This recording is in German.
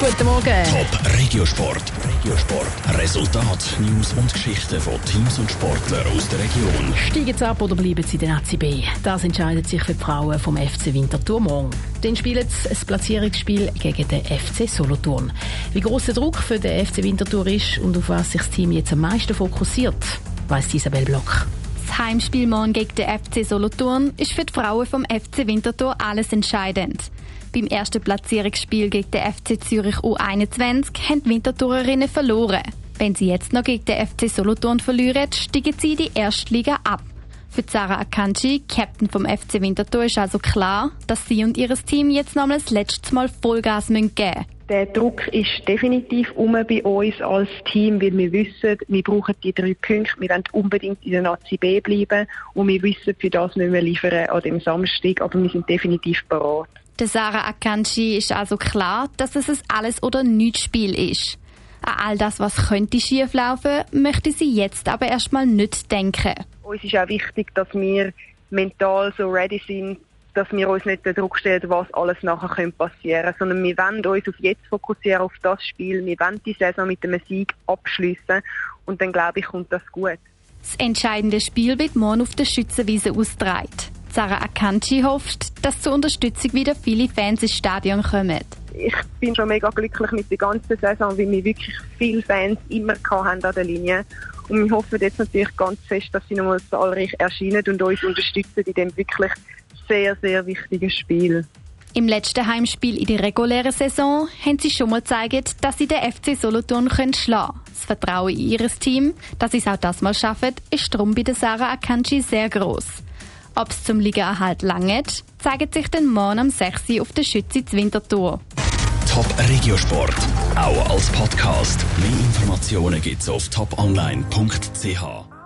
Guten Morgen. Top Regiosport. Regiosport. Resultat, News und Geschichten von Teams und Sportlern aus der Region. Steigen sie ab oder bleiben sie in der ACB? Das entscheidet sich für die Frauen vom FC Winterthur morgen. Dann spielen sie ein Platzierungsspiel gegen den FC Solothurn. Wie groß der Druck für den FC Winterthur ist und auf was sich das Team jetzt am meisten fokussiert, weiss Isabel Block. Das Heimspiel morgen gegen den FC Solothurn ist für die Frauen vom FC Winterthur alles entscheidend. Beim ersten Platzierungsspiel gegen den FC Zürich U21 haben die Winterthurerinnen verloren. Wenn sie jetzt noch gegen den FC Solothurn verlieren, steigen sie in die erste Liga ab. Für Sarah Akanji, Captain vom FC Winterthur, ist also klar, dass sie und ihr Team jetzt nochmals das letzte Mal Vollgas geben müssen. Der Druck ist definitiv um bei uns als Team, weil wir wissen, wir brauchen die drei Punkte. Wir wollen unbedingt in der Nazi B bleiben und wir wissen, für das müssen wir liefern an dem Samstag, aber wir sind definitiv bereit. Der Sarah Akanji ist also klar, dass es ein Alles- oder Nichts-Spiel ist. An all das, was könnte schieflaufen, möchte sie jetzt aber erstmal nicht denken. Uns ist auch wichtig, dass wir mental so ready sind, dass wir uns nicht den Druck stellen, was alles nachher passieren könnte, sondern wir wollen uns auf jetzt fokussieren, auf das Spiel. Wir wollen die Saison mit einem Sieg abschließen und dann glaube ich, kommt das gut. Das entscheidende Spiel wird morgen auf der Schützenwiese ausgetragen. Sarah Akanji hofft, dass zur Unterstützung wieder viele Fans ins Stadion kommen. Ich bin schon mega glücklich mit der ganzen Saison, weil wir wirklich viele Fans immer haben an der Linie. Und wir hoffen jetzt natürlich ganz fest, dass sie nochmal zahlreich erscheinen und uns unterstützen in dem wirklich sehr, sehr wichtigen Spiel. Im letzten Heimspiel in der regulären Saison haben sie schon mal gezeigt, dass sie den FC Solothurn können schlagen können. Das Vertrauen in ihr Team, dass sie es auch das mal schaffen, ist darum bei der Sarah Akanji sehr groß. Ob es zum Ligaerhalt langt, zeigt sich dann morgen am 6. auf der Schütze Winterthur. Top Regiosport, auch als Podcast. Mehr Informationen gibt's auf toponline.ch.